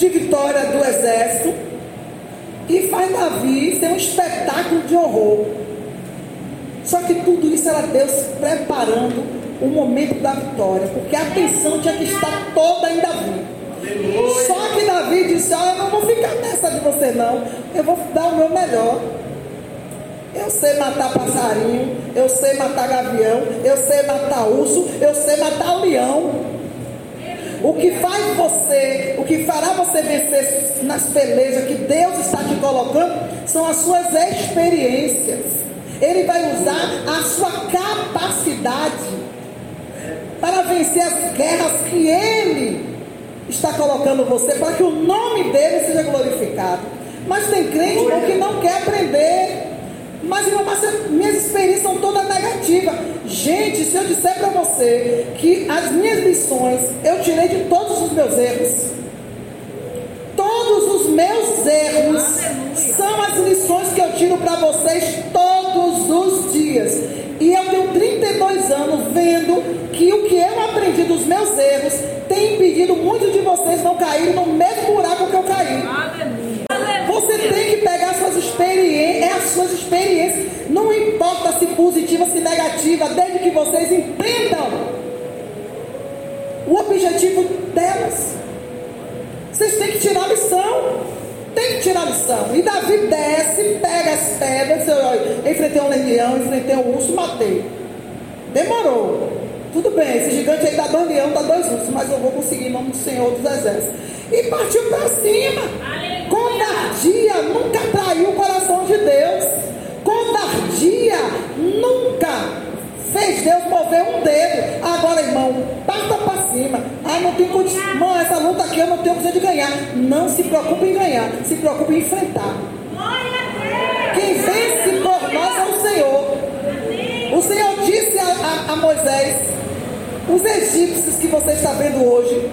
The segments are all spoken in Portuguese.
de vitória do exército e faz Davi ser um espetáculo de horror. Só que tudo isso era Deus preparando o momento da vitória, porque a atenção tinha que estar toda em Davi. Só que Davi disse: Olha, eu não vou ficar nessa de você, não. Eu vou dar o meu melhor. Eu sei matar passarinho, eu sei matar gavião, eu sei matar urso, eu sei matar leão. O que faz você, o que fará você vencer nas pelejas que Deus está te colocando, são as suas experiências. Ele vai usar a sua capacidade para vencer as guerras que Ele está colocando você, para que o nome dele seja glorificado. Mas tem crente que não quer aprender. Mas, irmão, mas minhas experiências são todas negativas. Gente, se eu disser para você que as minhas lições eu tirei de todos os meus erros, todos os meus erros são as lições que eu tiro para vocês todos os dias. E eu tenho 32 anos vendo que o que eu aprendi dos meus erros tem impedido muitos de vocês não caírem no mesmo buraco que eu caí. As suas experiências, não importa se positiva, se negativa, desde que vocês entendam o objetivo delas. Vocês têm que tirar lição. Tem que tirar lição. E Davi desce, pega as pedras, eu, enfrentei um leão, enfrentei um urso, matei. Demorou. Tudo bem, esse gigante aí dá dois leões, dá dois ursos, mas eu vou conseguir em nome do Senhor dos Exércitos. E partiu para cima. Covardia nunca traiu o coração de Deus. Covardia nunca fez Deus mover um dedo. Agora, irmão, parta para cima. Ah, não tem condição. Irmão, essa luta aqui eu não tenho condição de ganhar. Não se preocupe em ganhar, se preocupe em enfrentar. Quem vence por nós é o Senhor. O Senhor disse a, a, a Moisés: os egípcios que você está vendo hoje,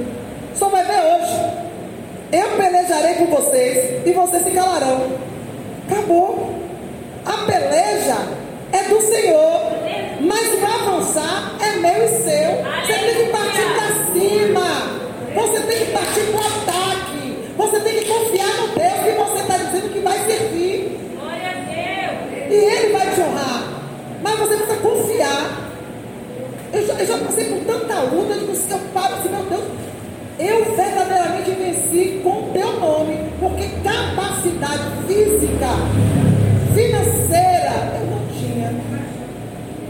só vai ver hoje. Eu pelejarei com vocês e vocês se calarão. Acabou. A peleja é do Senhor. Mas o avançar é meu e seu. Você tem que partir para cima. Você tem que partir para o ataque. Você tem que confiar no Deus que você está dizendo que vai servir. E Ele vai te honrar. Mas você precisa confiar. Eu já, eu já passei por tanta luta, eu digo, eu paro assim, meu Deus, eu verdadeiramente venci com o teu nome, porque capacidade física, financeira, eu não tinha.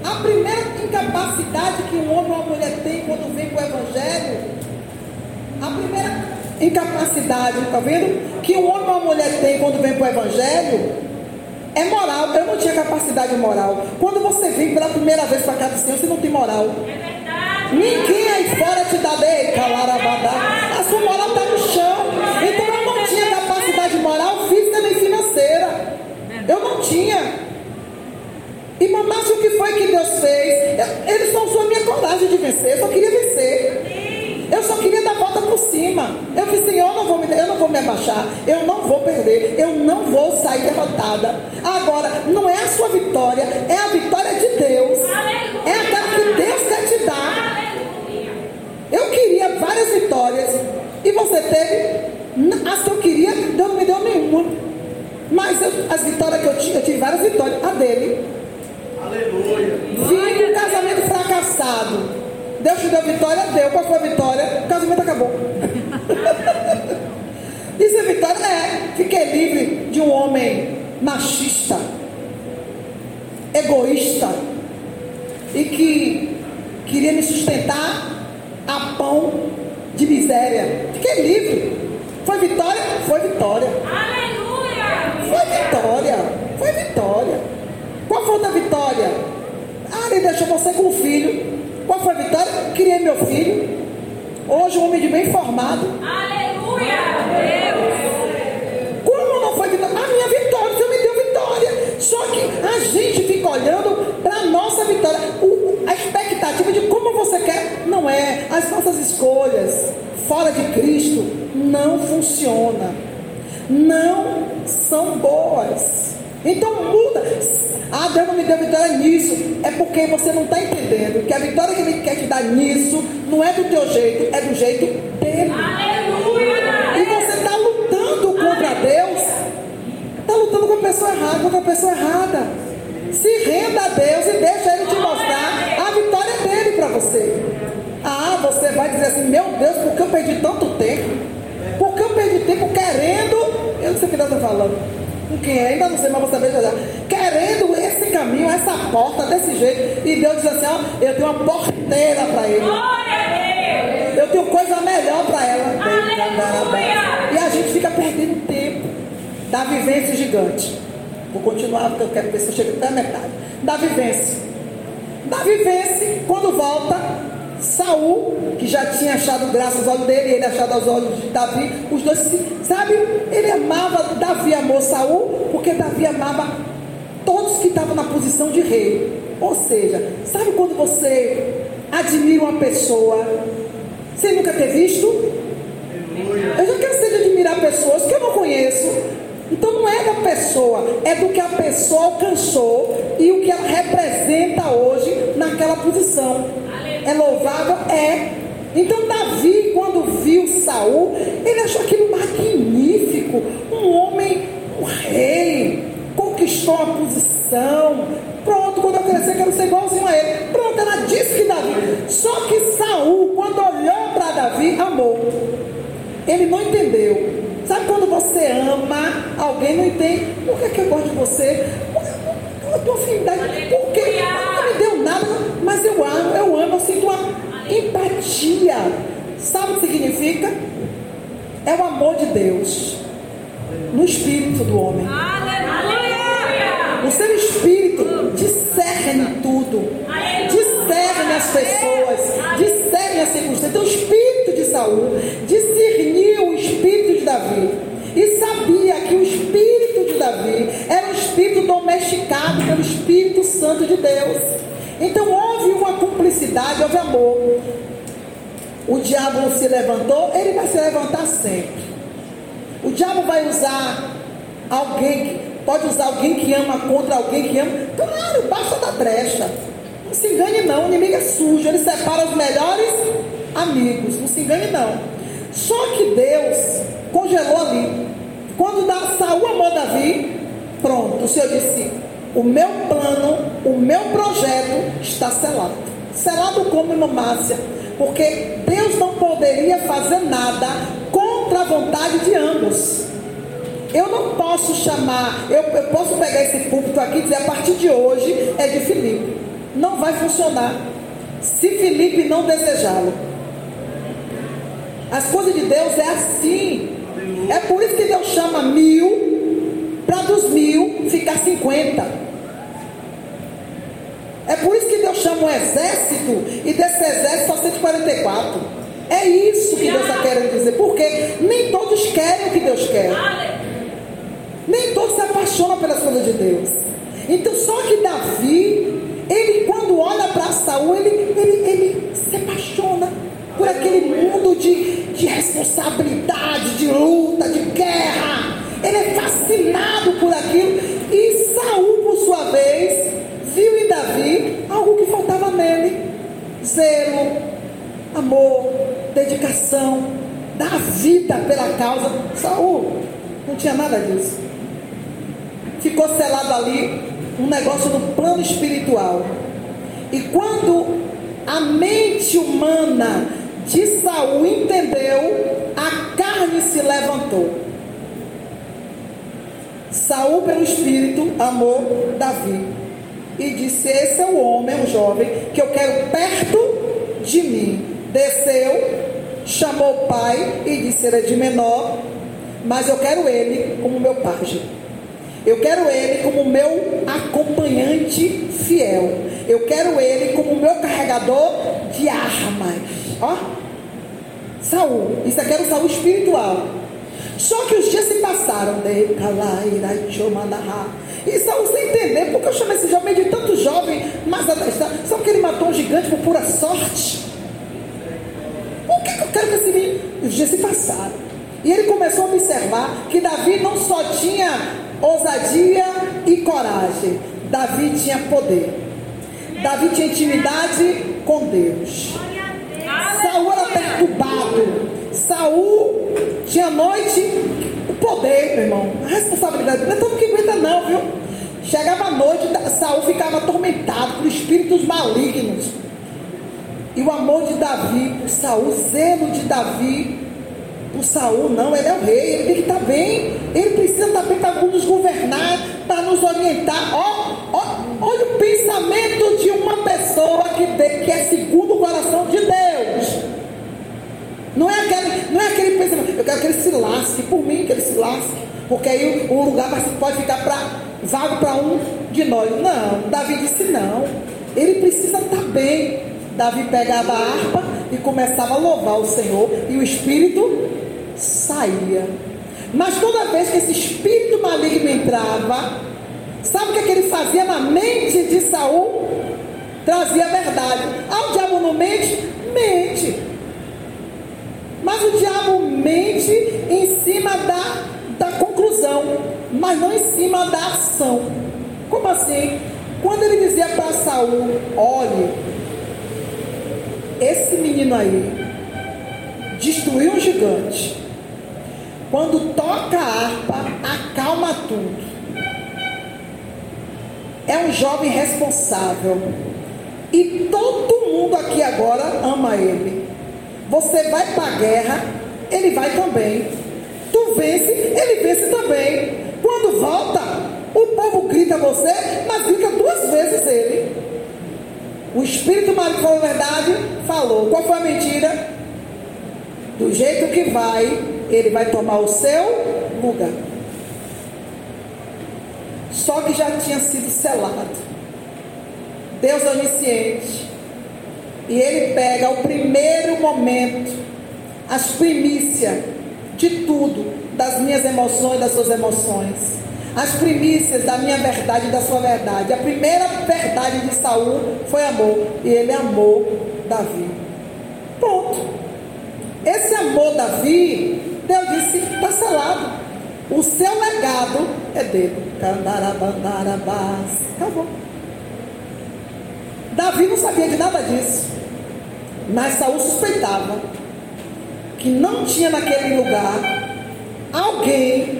A primeira incapacidade que um homem ou uma mulher tem quando vem para o Evangelho, a primeira incapacidade, está vendo? Que um homem ou uma mulher tem quando vem para o Evangelho, é moral. Eu não tinha capacidade moral. Quando você vem pela primeira vez para cá do Senhor, você não tem moral. Ninguém aí fora te dá bem, calarabadá. A sua moral está no chão. Moral, física nem financeira. Eu não tinha. E mas o que foi que Deus fez? Ele só usou a minha coragem de vencer. Eu só queria vencer. Eu só queria dar a volta por cima. Eu disse, Senhor, eu não, vou me, eu não vou me abaixar. Eu não vou perder. Eu não vou sair derrotada. Agora, não é a sua vitória, é a vitória de Deus. É aquela que Deus quer te dar. Eu queria várias vitórias. E você teve. As que eu queria, Deus não me deu nenhuma. Mas eu, as vitórias que eu tive, eu tive várias vitórias. A dele. Aleluia. Vim um casamento fracassado. Deus te deu vitória? Deu. Qual foi a vitória? O casamento acabou. Isso é vitória? É. Fiquei livre de um homem machista, egoísta e que queria me sustentar a pão de miséria. Fiquei livre. Foi vitória? Foi vitória. Foi vitória. Foi vitória. Qual foi a vitória? Ah, ele deixou você com o filho. Qual foi a vitória? Criei meu filho. Hoje um homem de bem formado. Como não foi vitória? A minha vitória, Senhor me deu vitória. Só que a gente fica olhando para a nossa vitória. O, a expectativa de como você quer não é. As nossas escolhas fora de Cristo não funcionam não são boas. Então muda. Ah, Deus não me deu vitória nisso. É porque você não está entendendo que a vitória que Ele quer te dar nisso não é do teu jeito, é do jeito dele. Aleluia! E você está lutando contra Deus. Está lutando com a pessoa errada, contra a pessoa errada. Se renda a Deus e deixa Ele te mostrar a vitória dele para você. Ah, você vai dizer assim: Meu Deus, por que eu perdi tanto tempo? Por que eu perdi tempo querendo que Deus está falando. Com quem é? Ainda não sei, mas você vai já. Querendo esse caminho, essa porta, desse jeito. E Deus diz assim: Ó, eu tenho uma porteira para ele. Eu tenho coisa melhor para ela. E a gente fica perdendo tempo da vivência gigante. Vou continuar porque eu quero ver se eu chego até a metade. Da vivência. Da vivência, quando volta, Saul, que já tinha achado graça aos olhos dele, ele achado aos olhos de Davi, os dois sabe, ele amava, Davi amou Saul, porque Davi amava todos que estavam na posição de rei. Ou seja, sabe quando você admira uma pessoa sem nunca ter visto? Eu já cansei de admirar pessoas que eu não conheço, então não é da pessoa, é do que a pessoa alcançou e o que ela representa hoje naquela posição. É louvável? É. Então Davi, quando viu Saul, ele achou aquilo magnífico. Um homem, um rei, conquistou a posição. Pronto, quando eu crescer, quero ser igualzinho a ele. Pronto, ela disse que Davi. Só que Saul, quando olhou para Davi, amou. Ele não entendeu. Sabe quando você ama alguém, não entende? Por que, que eu gosto de você? A tua afinidade. Mas eu amo, eu amo, eu sinto uma empatia. Sabe o que significa? É o amor de Deus no espírito do homem. O seu espírito discerne tudo, discerne as pessoas, discerne as circunstâncias. Então, o espírito de Saul discerniu o espírito de Davi e sabia que o espírito de Davi era um espírito domesticado pelo Espírito Santo de Deus. Então houve uma cumplicidade, houve amor. O diabo se levantou, ele vai se levantar sempre. O diabo vai usar alguém, pode usar alguém que ama contra alguém que ama. Claro, basta da brecha. Não se engane não, o inimigo é sujo, ele separa os melhores amigos. Não se engane não. Só que Deus congelou ali. Quando Saul amou Davi, pronto, o Senhor disse: O meu plano, o meu projeto está selado. Selado como no Márcia. Porque Deus não poderia fazer nada contra a vontade de ambos. Eu não posso chamar, eu, eu posso pegar esse púlpito aqui e dizer a partir de hoje é de Felipe. Não vai funcionar. Se Felipe não desejá-lo. As coisas de Deus é assim. É por isso que Deus chama mil, para dos mil ficar cinquenta. É por isso que Deus chama um exército e desse exército só 144. É isso que Deus está querendo dizer. Porque nem todos querem o que Deus quer. Nem todos se apaixonam pelas coisas de Deus. Então, só que Davi, dedicação, dar vida pela causa. Saul não tinha nada disso. Ficou selado ali um negócio no plano espiritual. E quando a mente humana de Saul entendeu, a carne se levantou. Saul, pelo Espírito, amou Davi. E disse: Esse é o homem, o jovem, que eu quero perto de mim. Desceu, chamou o pai e disse: Ele é de menor, mas eu quero ele como meu pajem. Eu quero ele como meu acompanhante fiel. Eu quero ele como meu carregador de armas. Ó, Saul, isso aqui era o Saul espiritual. Só que os dias se passaram E Saul sem entender, porque eu chamo esse jovem de tanto jovem, mas. Sabe que ele matou um gigante por pura sorte? Que, que eu quero que esse. Os dias se passaram. E ele começou a observar que Davi não só tinha ousadia e coragem. Davi tinha poder. Davi tinha intimidade com Deus. Saul era perturbado. Saul tinha noite o poder, meu irmão. A responsabilidade não é todo que aguenta, não, viu? Chegava a noite, Saul ficava atormentado por espíritos malignos. E o amor de Davi por Saul, o zelo de Davi por Saul, não, ele é o rei, ele tem que estar bem, ele precisa estar bem para nos governar, para nos orientar. Ó, ó, olha o pensamento de uma pessoa que, de, que é segundo o coração de Deus. Não é aquele, não é aquele pensamento, eu quero que ele se lasque, por mim que ele se lasque, porque aí o lugar pode ficar para vago para um de nós. Não, Davi disse não. Ele precisa estar bem. Davi pegava a harpa e começava a louvar o Senhor e o espírito saía. Mas toda vez que esse espírito maligno entrava, sabe o que, é que ele fazia na mente de Saul? Trazia a verdade. Ah, o diabo não mente? Mente. Mas o diabo mente em cima da, da conclusão, mas não em cima da ação. Como assim? Quando ele dizia para Saul, olhe, esse menino aí destruiu um gigante. Quando toca a harpa, acalma tudo. É um jovem responsável. E todo mundo aqui agora ama ele. Você vai para a guerra, ele vai também. Tu vence, ele vence também. Quando volta, o povo grita você, mas grita duas vezes ele. O Espírito Maligno falou a verdade, falou. Qual foi a mentira? Do jeito que vai, ele vai tomar o seu lugar. Só que já tinha sido selado. Deus é onisciente. E ele pega o primeiro momento, as primícias de tudo, das minhas emoções, das suas emoções. As primícias da minha verdade e da sua verdade. A primeira verdade de Saul foi amor. E ele amou Davi. Ponto. Esse amor Davi, Deus disse, está selado. O seu legado é dele. Candarabandarabás. Acabou. Davi não sabia de nada disso. Mas Saul suspeitava que não tinha naquele lugar alguém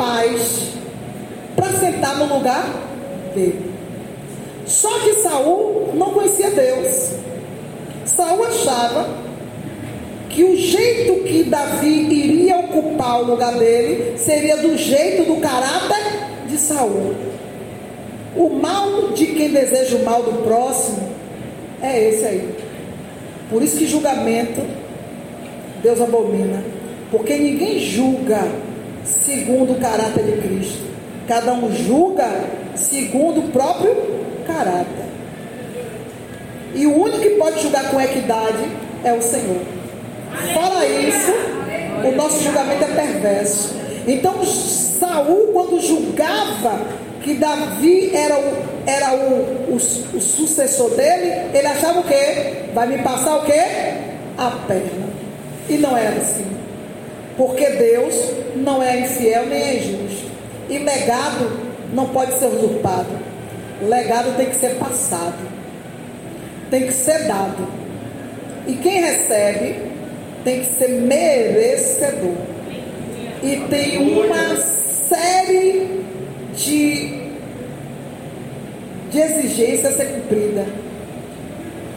capaz para sentar no lugar dele. Só que Saul não conhecia Deus. Saul achava que o jeito que Davi iria ocupar o lugar dele seria do jeito do caráter de Saul. O mal de quem deseja o mal do próximo é esse aí. Por isso que julgamento Deus abomina. Porque ninguém julga segundo o caráter de Cristo. Cada um julga segundo o próprio caráter. E o único que pode julgar com equidade é o Senhor. Fora isso, o nosso julgamento é perverso. Então, Saul, quando julgava que Davi era o, era o, o, o sucessor dele, ele achava o quê? Vai me passar o quê? A perna. E não era assim. Porque Deus não é infiel nem é injusto. E legado não pode ser usurpado. Legado tem que ser passado. Tem que ser dado. E quem recebe tem que ser merecedor. E tem uma série de, de exigências a ser cumprida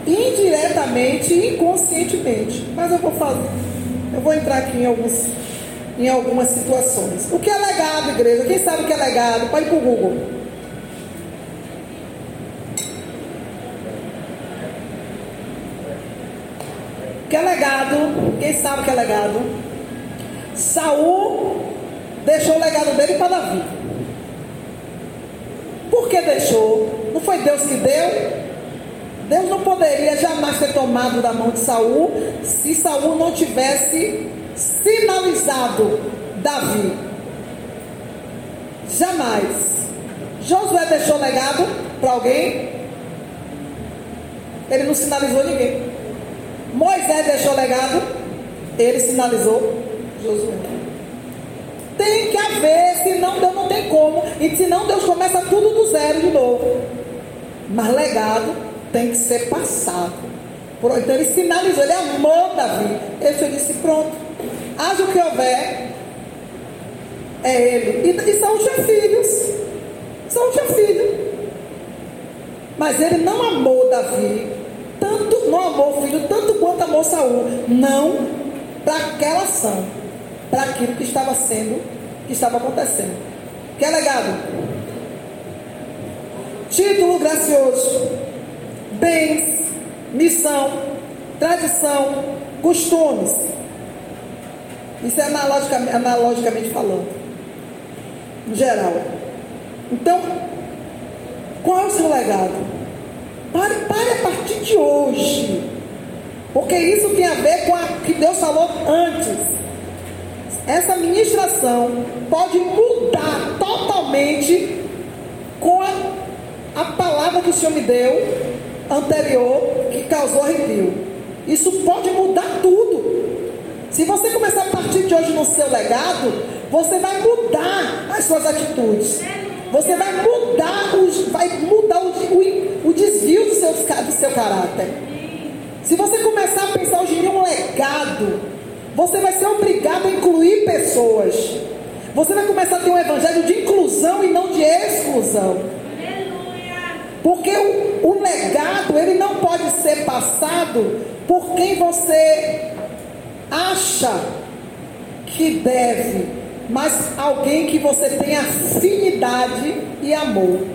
indiretamente e inconscientemente. Mas eu vou fazer, eu vou entrar aqui em, alguns, em algumas situações. O que é legado, igreja? Quem sabe o que é legado? Pode ir para o Google. O que é legado? Quem sabe o que é legado? Saul deixou o legado dele para Davi. Por que deixou? Não foi Deus que deu? Deus não poderia jamais ter tomado da mão de Saul se Saul não tivesse sinalizado Davi. Jamais. Josué deixou legado para alguém? Ele não sinalizou ninguém. Moisés deixou legado? Ele sinalizou Josué. Tem que haver, senão Deus não tem como. E senão Deus começa tudo do zero de novo. Mas legado tem que ser passado. Então ele sinalizou, ele amou Davi. Ele disse: pronto, haja o que houver, é ele. E, e Saul tinha filhos. Saul tinha filho. Mas ele não amou Davi, tanto, não amou o filho, tanto quanto amou Saul. Não para aquela ação, para aquilo que estava sendo, que estava acontecendo. Que é legado? Título gracioso, bens, missão, tradição, costumes. Isso é analogicamente, analogicamente falando, em geral. Então, qual é o seu legado? Pare, pare a partir de hoje. Porque isso tem a ver com o que Deus falou antes. Essa ministração pode mudar totalmente com a, a palavra que o Senhor me deu anterior que causou arrepio. Isso pode mudar tudo. Se você começar a partir de hoje no seu legado, você vai mudar as suas atitudes. Você vai mudar, os, vai mudar o, o, o desvio do seu, do seu caráter. Se você começar a pensar hoje em um legado, você vai ser obrigado a incluir pessoas. Você vai começar a ter um evangelho de inclusão e não de exclusão. Porque o, o legado, ele não pode ser passado por quem você acha que deve, mas alguém que você tem afinidade e amor.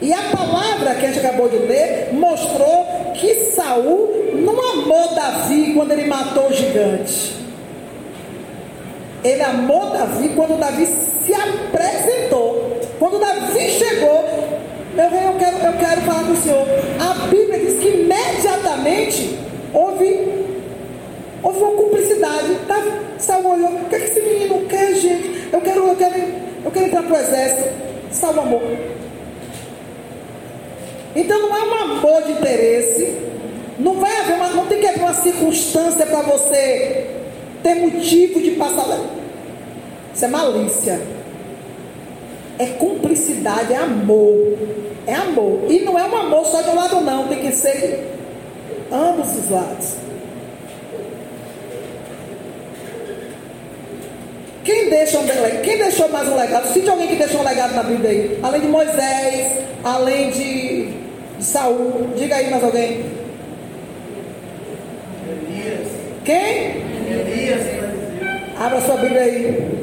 E a palavra que a gente acabou de ler mostrou que Saul não amou Davi quando ele matou o gigante. Ele amou Davi quando Davi se apresentou. Quando Davi chegou, rei, eu quero, eu quero falar com o senhor. A Bíblia diz que imediatamente houve, houve uma cumplicidade. Tá? Saul olhou, o que, é que esse menino quer, gente? Eu quero, eu quero, eu quero entrar para o exército. Saul amor. Então não é um amor de interesse. Não vai haver uma, não tem que haver uma circunstância para você ter motivo de passar. Isso é malícia é cumplicidade, é amor. É amor. E não é um amor só de um lado, não. Tem que ser ambos os lados. Quem, deixa um, quem deixou mais um legado? Cite alguém que deixou um legado na Bíblia aí. Além de Moisés, além de, de Saul. Diga aí mais alguém. Elias. Quem? Elias. Abra sua Bíblia aí.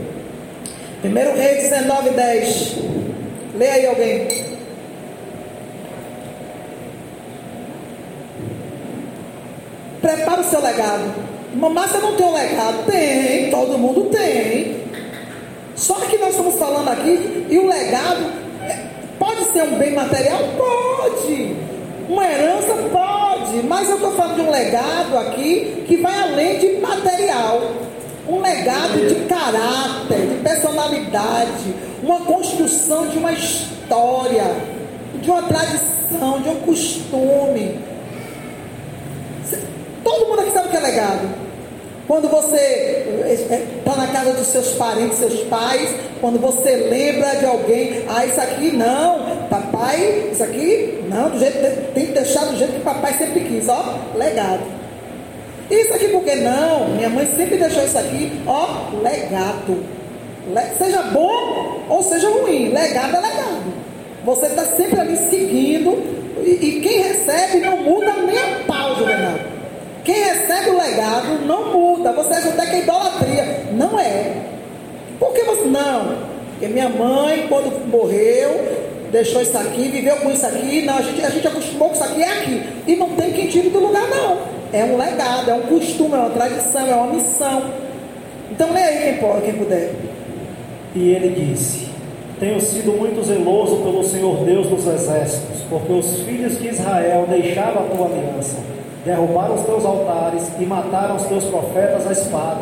1 Reis 19, 10. Leia aí alguém. Prepara o seu legado. Mamãe, você não tem um legado? Tem, todo mundo tem. Só que nós estamos falando aqui, e o legado é, pode ser um bem material? Pode. Uma herança? Pode. Mas eu estou falando de um legado aqui que vai além de material um legado de caráter, de personalidade, uma construção de uma história, de uma tradição, de um costume. Todo mundo aqui sabe o que é legado. Quando você está na casa dos seus parentes, seus pais, quando você lembra de alguém, ah, isso aqui não, papai, isso aqui não, do jeito, tem que deixar do jeito que papai sempre quis, ó, legado. Isso aqui porque não? Minha mãe sempre deixou isso aqui, ó, legado. Le seja bom ou seja ruim, legado é legado. Você está sempre ali seguindo, e, e, quem recebe não muda nem a pau, Juvenal. Quem recebe o legado não muda. Você acha até que é idolatria. Não é. Por que você. Não. Porque minha mãe, quando morreu, deixou isso aqui, viveu com isso aqui. Não, a gente, a gente acostumou com isso aqui, é aqui. E não tem quem tire do lugar, não. É um legado, é um costume, é uma tradição, é uma missão. Então leia aí quem pode, quem puder. E ele disse: Tenho sido muito zeloso pelo Senhor Deus dos exércitos, porque os filhos de Israel deixaram a tua aliança, derrubaram os teus altares e mataram os teus profetas à espada.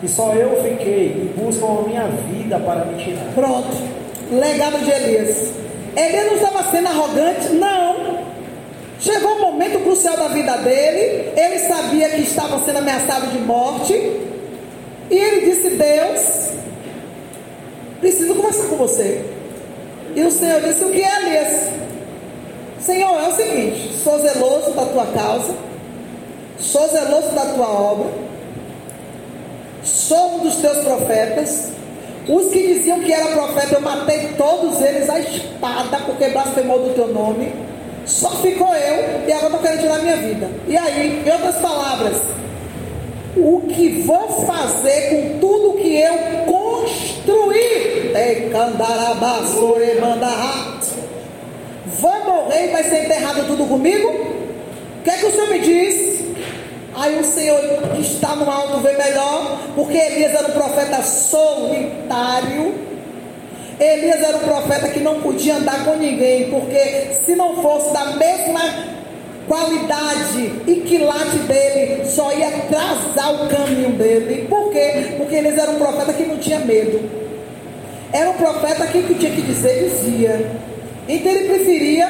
E só eu fiquei e buscam a minha vida para me tirar. Pronto. Legado de Elias. Elias não estava sendo arrogante? Não. Chegou um momento crucial da vida dele, ele sabia que estava sendo ameaçado de morte, e ele disse: Deus, preciso conversar com você. E o Senhor disse: O que é, Elias? Senhor, é o seguinte: sou zeloso da tua causa, sou zeloso da tua obra, sou um dos teus profetas, Os que diziam que era profeta, eu matei todos eles à espada, porque blasfemou do teu nome. Só ficou eu e agora estou querendo tirar minha vida. E aí, em outras palavras, o que vou fazer com tudo que eu construí? Vou morrer e vai ser enterrado tudo comigo? O que é que o Senhor me diz? Aí o Senhor que está no alto vê melhor, porque Elias era um profeta solitário. Elias era um profeta que não podia andar com ninguém, porque se não fosse da mesma qualidade e quilate dele, só ia atrasar o caminho dele. Por quê? Porque Elias era um profeta que não tinha medo. Era um profeta que o que tinha que dizer, dizia. Então ele preferia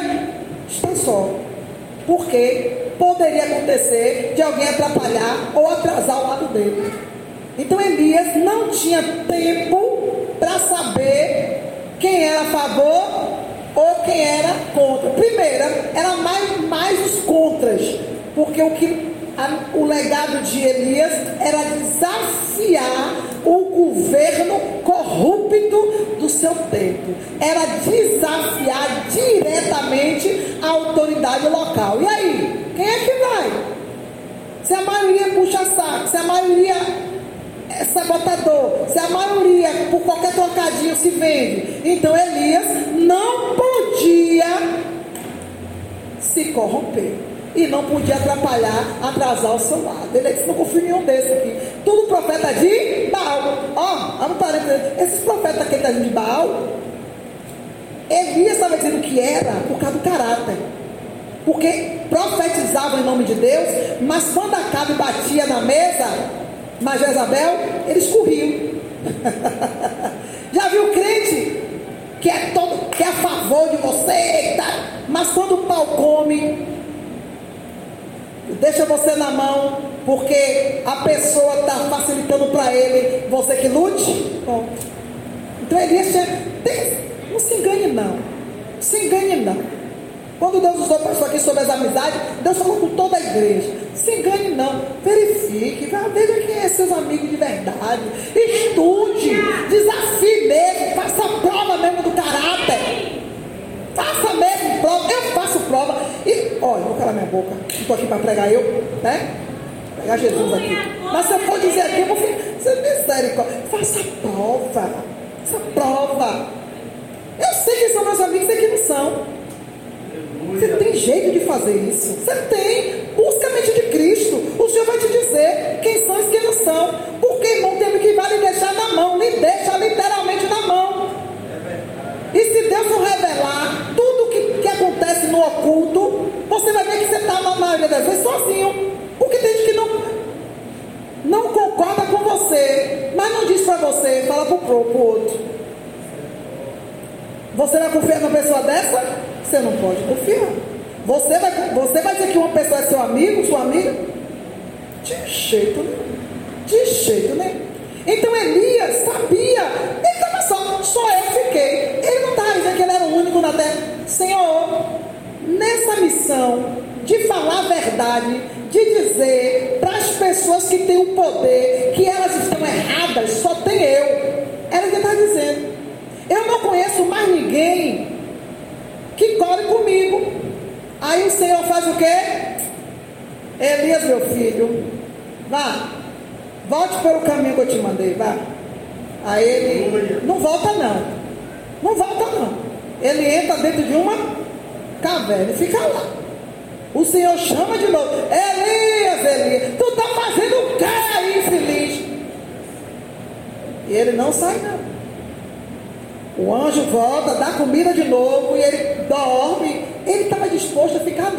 estar só. Porque poderia acontecer de alguém atrapalhar ou atrasar o lado dele. Então Elias não tinha tempo para saber quem era a favor ou quem era contra. Primeiro, era mais, mais os contras, porque o que a, o legado de Elias era desafiar o governo corrupto do seu tempo, era desafiar diretamente a autoridade local. E aí, quem é que vai? Se a maioria puxa saco, se a maioria sabotador, se a maioria por qualquer trocadinho se vende, então Elias não podia se corromper e não podia atrapalhar, atrasar o seu lado. Ele disse, não confio em nenhum desses aqui. Tudo profeta de Baal. Ó, oh. Esses profetas aqui tá de Baal, Elias estava dizendo que era por causa do caráter. Porque profetizavam em nome de Deus, mas quando Acabe batia na mesa, mas Jezabel, eles corriam. Já viu crente que é todo que é a favor de você, tá? mas quando o pau come, deixa você na mão, porque a pessoa está facilitando para ele, você que lute. Bom, então ele deixa, não se engane não, se engane não. Quando Deus usou para aqui sobre as amizades, Deus falou com toda a igreja. Se engane não, verifique, veja quem é seus amigos de verdade. Estude, desafie mesmo, faça prova mesmo do caráter. Faça mesmo prova, eu faço prova. E, olha, vou calar minha boca. Estou aqui para pregar eu, né? Pregar Jesus aqui. Mas se eu for dizer aqui, eu vou ser misericórdia. Faça prova. Faça prova. Eu sei que são meus amigos, sei que não são. Você tem jeito de fazer isso. Você tem. Busca a mente de. O Senhor vai te dizer quem são e quem não são. Porque, irmão, tem que vai lhe deixar na mão. Lhe deixa literalmente na mão. E se Deus não revelar tudo que, que acontece no oculto, você vai ver que você está na maioria das vezes sozinho. Porque tem gente que não, não concorda com você, mas não diz para você, fala para o outro. Você vai confiar numa pessoa dessa? Você não pode confiar. Você vai, você vai dizer que uma pessoa é seu amigo, sua amiga? De jeito nenhum. De jeito nenhum. Então Elias sabia. Ele estava só, só eu fiquei. Ele não estava dizendo que ele era o único na terra. Senhor, nessa missão de falar a verdade, de dizer para as pessoas que têm o poder que elas estão erradas, só tem eu. Era o que está dizendo. Eu não conheço mais ninguém que corre comigo. Aí o Senhor faz o quê? Elias, meu filho, vá, volte pelo caminho que eu te mandei, vá. Aí ele, não volta não, não volta não. Ele entra dentro de uma caverna e fica lá. O Senhor chama de novo, Elias, Elias, tu está fazendo o que aí, infeliz? E ele não sai não. O anjo volta, dá comida de novo e ele dorme. Ele estava disposto a ficar ali.